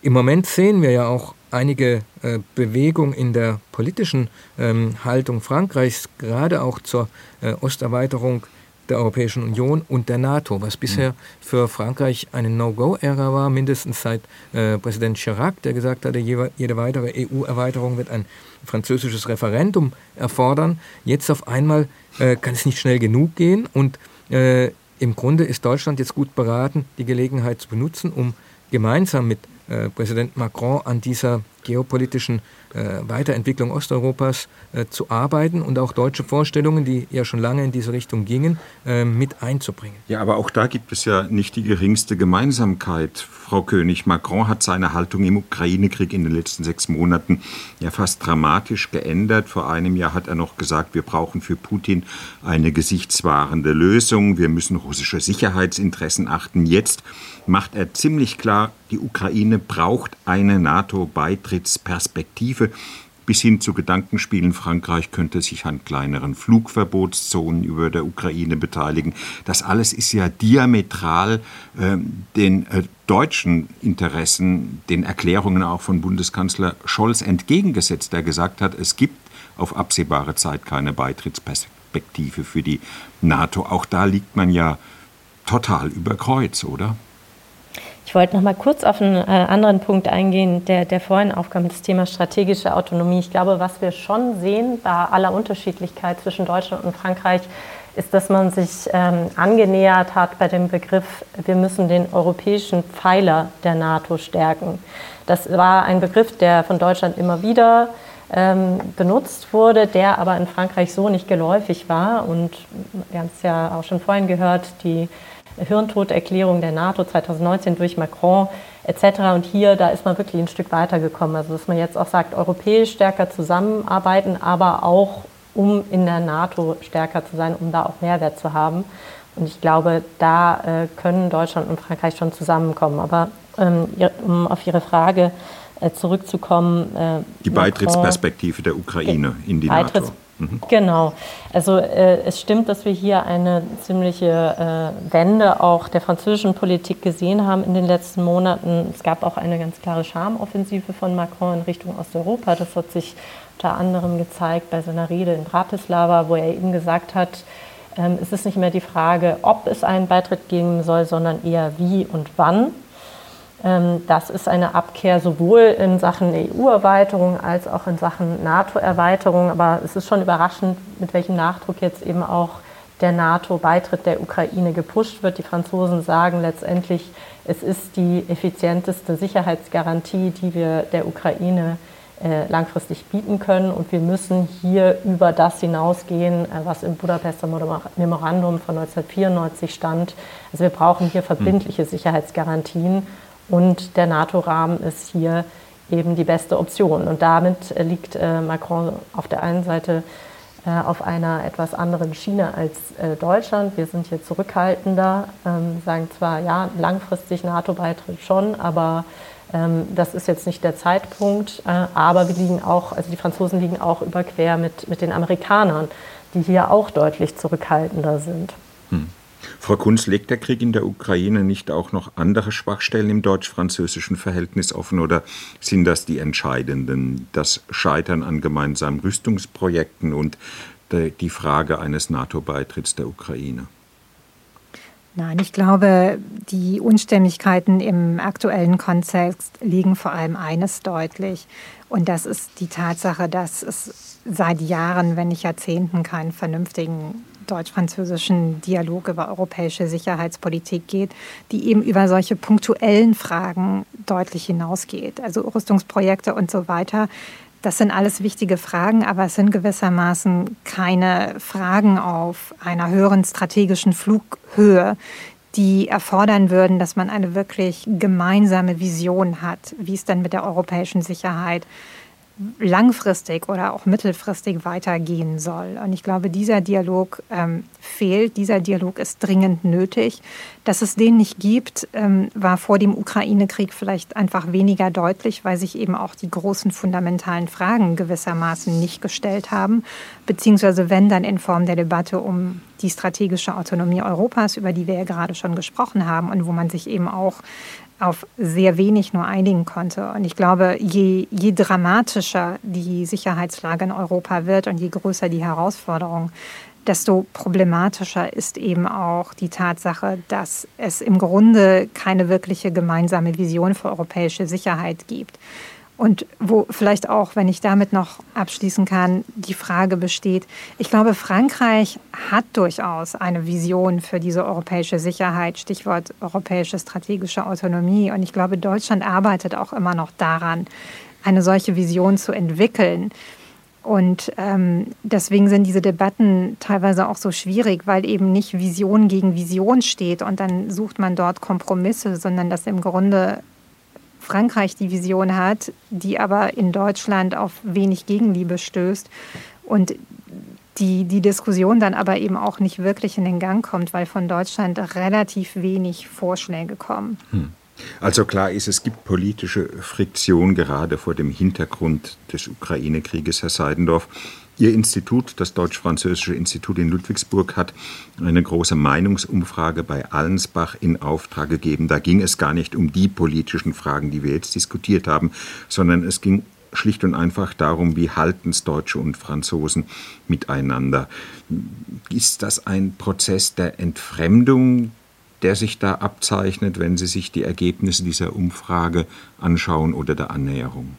im Moment sehen wir ja auch einige äh, Bewegung in der politischen ähm, Haltung Frankreichs, gerade auch zur äh, Osterweiterung der Europäischen Union und der NATO, was bisher für Frankreich eine No-Go-Ära war, mindestens seit äh, Präsident Chirac, der gesagt hatte, jede, weitere EU-Erweiterung wird ein französisches Referendum erfordern. Jetzt auf einmal äh, kann es nicht schnell genug gehen und äh, im Grunde ist Deutschland jetzt gut beraten, die Gelegenheit zu benutzen, um gemeinsam mit äh, Präsident Macron an dieser geopolitischen äh, Weiterentwicklung Osteuropas äh, zu arbeiten und auch deutsche Vorstellungen, die ja schon lange in diese Richtung gingen, äh, mit einzubringen. Ja, aber auch da gibt es ja nicht die geringste Gemeinsamkeit. Frau König, Macron hat seine Haltung im Ukraine-Krieg in den letzten sechs Monaten ja fast dramatisch geändert. Vor einem Jahr hat er noch gesagt, wir brauchen für Putin eine gesichtswahrende Lösung, wir müssen russische Sicherheitsinteressen achten. Jetzt macht er ziemlich klar, die Ukraine braucht eine NATO-Beitrittsperspektive. Bis hin zu Gedankenspielen, Frankreich könnte sich an kleineren Flugverbotszonen über der Ukraine beteiligen. Das alles ist ja diametral äh, den äh, deutschen Interessen, den Erklärungen auch von Bundeskanzler Scholz entgegengesetzt, der gesagt hat, es gibt auf absehbare Zeit keine Beitrittsperspektive für die NATO. Auch da liegt man ja total über Kreuz, oder? Ich wollte noch mal kurz auf einen äh, anderen Punkt eingehen, der, der vorhin aufkam, das Thema strategische Autonomie. Ich glaube, was wir schon sehen bei aller Unterschiedlichkeit zwischen Deutschland und Frankreich, ist, dass man sich ähm, angenähert hat bei dem Begriff, wir müssen den europäischen Pfeiler der NATO stärken. Das war ein Begriff, der von Deutschland immer wieder ähm, benutzt wurde, der aber in Frankreich so nicht geläufig war. Und wir haben es ja auch schon vorhin gehört, die Hirntoderklärung der NATO 2019 durch Macron etc. Und hier, da ist man wirklich ein Stück weitergekommen. Also dass man jetzt auch sagt, europäisch stärker zusammenarbeiten, aber auch um in der NATO stärker zu sein, um da auch Mehrwert zu haben. Und ich glaube, da äh, können Deutschland und Frankreich schon zusammenkommen. Aber ähm, um auf Ihre Frage äh, zurückzukommen. Äh, Die Beitrittsperspektive der Ukraine in die NATO. Genau. Also äh, es stimmt, dass wir hier eine ziemliche äh, Wende auch der französischen Politik gesehen haben in den letzten Monaten. Es gab auch eine ganz klare Schamoffensive von Macron in Richtung Osteuropa. Das hat sich unter anderem gezeigt bei seiner Rede in Bratislava, wo er eben gesagt hat, ähm, es ist nicht mehr die Frage, ob es einen Beitritt geben soll, sondern eher wie und wann. Ähm, das ist eine Abkehr sowohl in Sachen EU-Erweiterung als auch in Sachen NATO-Erweiterung. Aber es ist schon überraschend, mit welchem Nachdruck jetzt eben auch der NATO-Beitritt der Ukraine gepusht wird. Die Franzosen sagen letztendlich, es ist die effizienteste Sicherheitsgarantie, die wir der Ukraine äh, langfristig bieten können. Und wir müssen hier über das hinausgehen, äh, was im Budapester Memorandum von 1994 stand. Also wir brauchen hier verbindliche Sicherheitsgarantien. Und der NATO-Rahmen ist hier eben die beste Option. Und damit liegt äh, Macron auf der einen Seite äh, auf einer etwas anderen Schiene als äh, Deutschland. Wir sind hier zurückhaltender, ähm, sagen zwar, ja, langfristig NATO-Beitritt schon, aber ähm, das ist jetzt nicht der Zeitpunkt. aber wir liegen auch, also die Franzosen liegen auch überquer mit, mit den Amerikanern, die hier auch deutlich zurückhaltender sind. Hm. Frau Kunz, legt der Krieg in der Ukraine nicht auch noch andere Schwachstellen im deutsch-französischen Verhältnis offen oder sind das die entscheidenden? Das Scheitern an gemeinsamen Rüstungsprojekten und die Frage eines NATO-Beitritts der Ukraine? Nein, ich glaube, die Unstimmigkeiten im aktuellen Kontext liegen vor allem eines deutlich. Und das ist die Tatsache, dass es seit Jahren, wenn nicht Jahrzehnten, keinen vernünftigen deutsch-französischen Dialog über europäische Sicherheitspolitik geht, die eben über solche punktuellen Fragen deutlich hinausgeht. Also Rüstungsprojekte und so weiter. Das sind alles wichtige Fragen, aber es sind gewissermaßen keine Fragen auf einer höheren strategischen Flughöhe, die erfordern würden, dass man eine wirklich gemeinsame Vision hat, wie es dann mit der europäischen Sicherheit langfristig oder auch mittelfristig weitergehen soll. Und ich glaube, dieser Dialog ähm, fehlt, dieser Dialog ist dringend nötig. Dass es den nicht gibt, ähm, war vor dem Ukraine-Krieg vielleicht einfach weniger deutlich, weil sich eben auch die großen fundamentalen Fragen gewissermaßen nicht gestellt haben, beziehungsweise wenn dann in Form der Debatte um die strategische Autonomie Europas, über die wir ja gerade schon gesprochen haben und wo man sich eben auch auf sehr wenig nur einigen konnte. Und ich glaube, je, je dramatischer die Sicherheitslage in Europa wird und je größer die Herausforderung, desto problematischer ist eben auch die Tatsache, dass es im Grunde keine wirkliche gemeinsame Vision für europäische Sicherheit gibt. Und wo vielleicht auch, wenn ich damit noch abschließen kann, die Frage besteht, ich glaube, Frankreich hat durchaus eine Vision für diese europäische Sicherheit, Stichwort europäische strategische Autonomie. Und ich glaube, Deutschland arbeitet auch immer noch daran, eine solche Vision zu entwickeln. Und ähm, deswegen sind diese Debatten teilweise auch so schwierig, weil eben nicht Vision gegen Vision steht und dann sucht man dort Kompromisse, sondern dass im Grunde Frankreich die Vision hat, die aber in Deutschland auf wenig Gegenliebe stößt und die, die Diskussion dann aber eben auch nicht wirklich in den Gang kommt, weil von Deutschland relativ wenig Vorschläge kommen. Hm. Also klar ist, es gibt politische Friktion gerade vor dem Hintergrund des Ukraine-Krieges, Herr Seidendorf. Ihr Institut, das Deutsch-Französische Institut in Ludwigsburg, hat eine große Meinungsumfrage bei Allensbach in Auftrag gegeben. Da ging es gar nicht um die politischen Fragen, die wir jetzt diskutiert haben, sondern es ging schlicht und einfach darum, wie halten es Deutsche und Franzosen miteinander. Ist das ein Prozess der Entfremdung, der sich da abzeichnet, wenn Sie sich die Ergebnisse dieser Umfrage anschauen oder der Annäherung?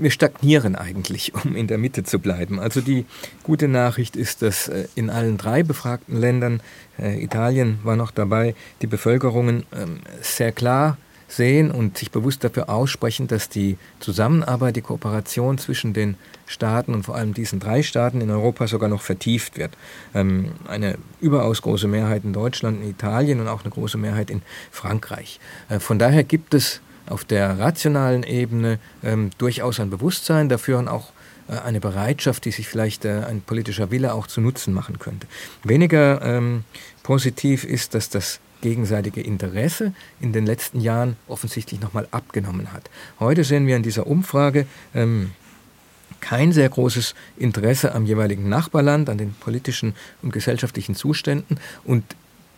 Wir stagnieren eigentlich, um in der Mitte zu bleiben. Also die gute Nachricht ist, dass äh, in allen drei befragten Ländern, äh, Italien war noch dabei, die Bevölkerungen ähm, sehr klar sehen und sich bewusst dafür aussprechen, dass die Zusammenarbeit, die Kooperation zwischen den Staaten und vor allem diesen drei Staaten in Europa sogar noch vertieft wird. Ähm, eine überaus große Mehrheit in Deutschland, in Italien und auch eine große Mehrheit in Frankreich. Äh, von daher gibt es auf der rationalen Ebene ähm, durchaus ein Bewusstsein dafür und auch äh, eine Bereitschaft, die sich vielleicht äh, ein politischer Wille auch zu Nutzen machen könnte. Weniger ähm, positiv ist, dass das gegenseitige Interesse in den letzten Jahren offensichtlich nochmal abgenommen hat. Heute sehen wir in dieser Umfrage ähm, kein sehr großes Interesse am jeweiligen Nachbarland, an den politischen und gesellschaftlichen Zuständen und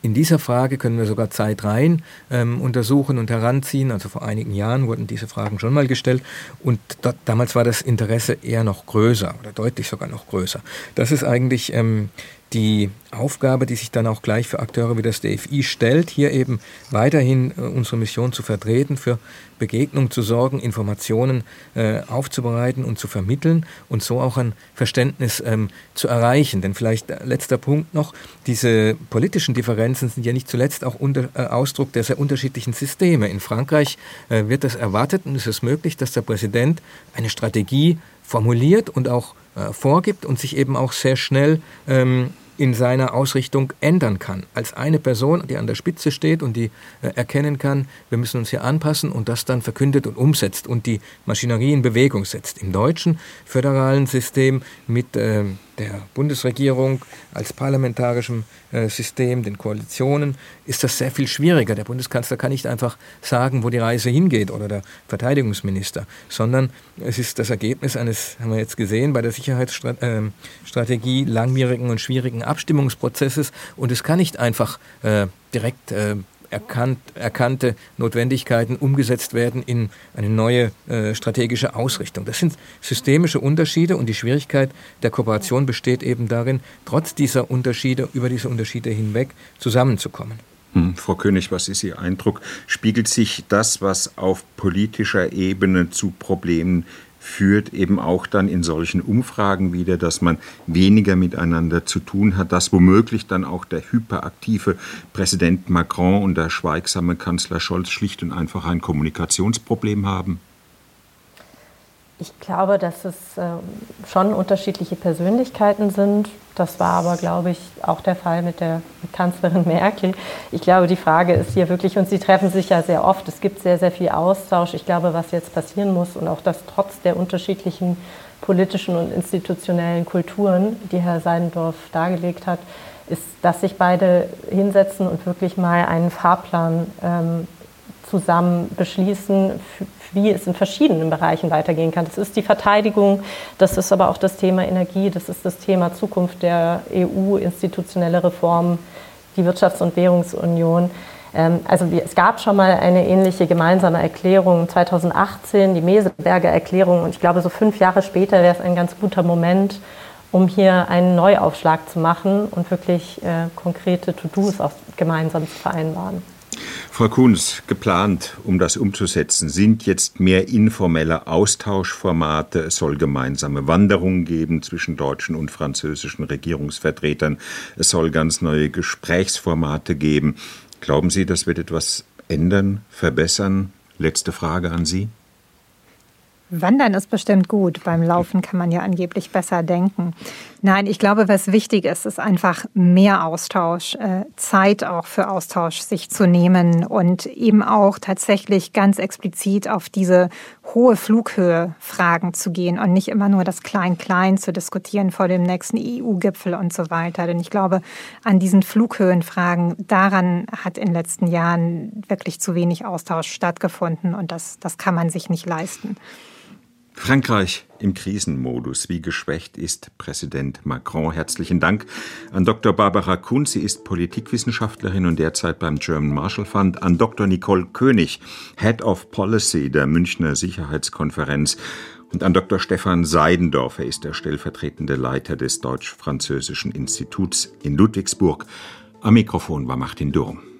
in dieser Frage können wir sogar Zeitreihen ähm, untersuchen und heranziehen. Also vor einigen Jahren wurden diese Fragen schon mal gestellt und dort, damals war das Interesse eher noch größer oder deutlich sogar noch größer. Das ist eigentlich ähm, die Aufgabe, die sich dann auch gleich für Akteure wie das DFI stellt, hier eben weiterhin äh, unsere Mission zu vertreten, für Begegnung zu sorgen, Informationen äh, aufzubereiten und zu vermitteln und so auch ein Verständnis ähm, zu erreichen. Denn vielleicht äh, letzter Punkt noch, diese politischen Differenzen sind ja nicht zuletzt auch Ausdruck der sehr unterschiedlichen Systeme. In Frankreich wird das erwartet und es ist möglich, dass der Präsident eine Strategie formuliert und auch vorgibt und sich eben auch sehr schnell ähm, in seiner Ausrichtung ändern kann. Als eine Person, die an der Spitze steht und die äh, erkennen kann, wir müssen uns hier anpassen und das dann verkündet und umsetzt und die Maschinerie in Bewegung setzt. Im deutschen föderalen System mit äh, der Bundesregierung als parlamentarischem äh, System, den Koalitionen, ist das sehr viel schwieriger. Der Bundeskanzler kann nicht einfach sagen, wo die Reise hingeht oder der Verteidigungsminister, sondern es ist das Ergebnis eines, haben wir jetzt gesehen, bei der Sicherheitsstrategie langwierigen und schwierigen Abstimmungsprozesses und es kann nicht einfach äh, direkt äh, erkannt, erkannte Notwendigkeiten umgesetzt werden in eine neue äh, strategische Ausrichtung. Das sind systemische Unterschiede und die Schwierigkeit der Kooperation besteht eben darin, trotz dieser Unterschiede, über diese Unterschiede hinweg zusammenzukommen. Hm, Frau König, was ist Ihr Eindruck? Spiegelt sich das, was auf politischer Ebene zu Problemen führt eben auch dann in solchen Umfragen wieder, dass man weniger miteinander zu tun hat, dass womöglich dann auch der hyperaktive Präsident Macron und der schweigsame Kanzler Scholz schlicht und einfach ein Kommunikationsproblem haben? Ich glaube, dass es äh, schon unterschiedliche Persönlichkeiten sind. Das war aber, glaube ich, auch der Fall mit der Kanzlerin Merkel. Ich glaube, die Frage ist hier wirklich, und Sie treffen sich ja sehr oft, es gibt sehr, sehr viel Austausch. Ich glaube, was jetzt passieren muss und auch das trotz der unterschiedlichen politischen und institutionellen Kulturen, die Herr Seidendorf dargelegt hat, ist, dass sich beide hinsetzen und wirklich mal einen Fahrplan ähm, zusammen beschließen, wie es in verschiedenen Bereichen weitergehen kann. Das ist die Verteidigung, das ist aber auch das Thema Energie, das ist das Thema Zukunft der EU, institutionelle Reformen, die Wirtschafts- und Währungsunion. Ähm, also es gab schon mal eine ähnliche gemeinsame Erklärung 2018, die Meseberger Erklärung. Und ich glaube, so fünf Jahre später wäre es ein ganz guter Moment, um hier einen Neuaufschlag zu machen und wirklich äh, konkrete To-Dos auch gemeinsam zu vereinbaren. Frau Kunz, geplant, um das umzusetzen, sind jetzt mehr informelle Austauschformate. Es soll gemeinsame Wanderungen geben zwischen deutschen und französischen Regierungsvertretern. Es soll ganz neue Gesprächsformate geben. Glauben Sie, das wird etwas ändern, verbessern? Letzte Frage an Sie. Wandern ist bestimmt gut. Beim Laufen kann man ja angeblich besser denken. Nein, ich glaube, was wichtig ist, ist einfach mehr Austausch, äh, Zeit auch für Austausch sich zu nehmen und eben auch tatsächlich ganz explizit auf diese hohe Flughöhe Fragen zu gehen und nicht immer nur das Klein-Klein zu diskutieren vor dem nächsten EU-Gipfel und so weiter. Denn ich glaube, an diesen Flughöhenfragen, daran hat in den letzten Jahren wirklich zu wenig Austausch stattgefunden und das, das kann man sich nicht leisten. Frankreich im Krisenmodus. Wie geschwächt ist Präsident Macron? Herzlichen Dank an Dr. Barbara Kuhn. Sie ist Politikwissenschaftlerin und derzeit beim German Marshall Fund. An Dr. Nicole König, Head of Policy der Münchner Sicherheitskonferenz. Und an Dr. Stefan Seidendorf. Er ist der stellvertretende Leiter des Deutsch-Französischen Instituts in Ludwigsburg. Am Mikrofon war Martin Durm.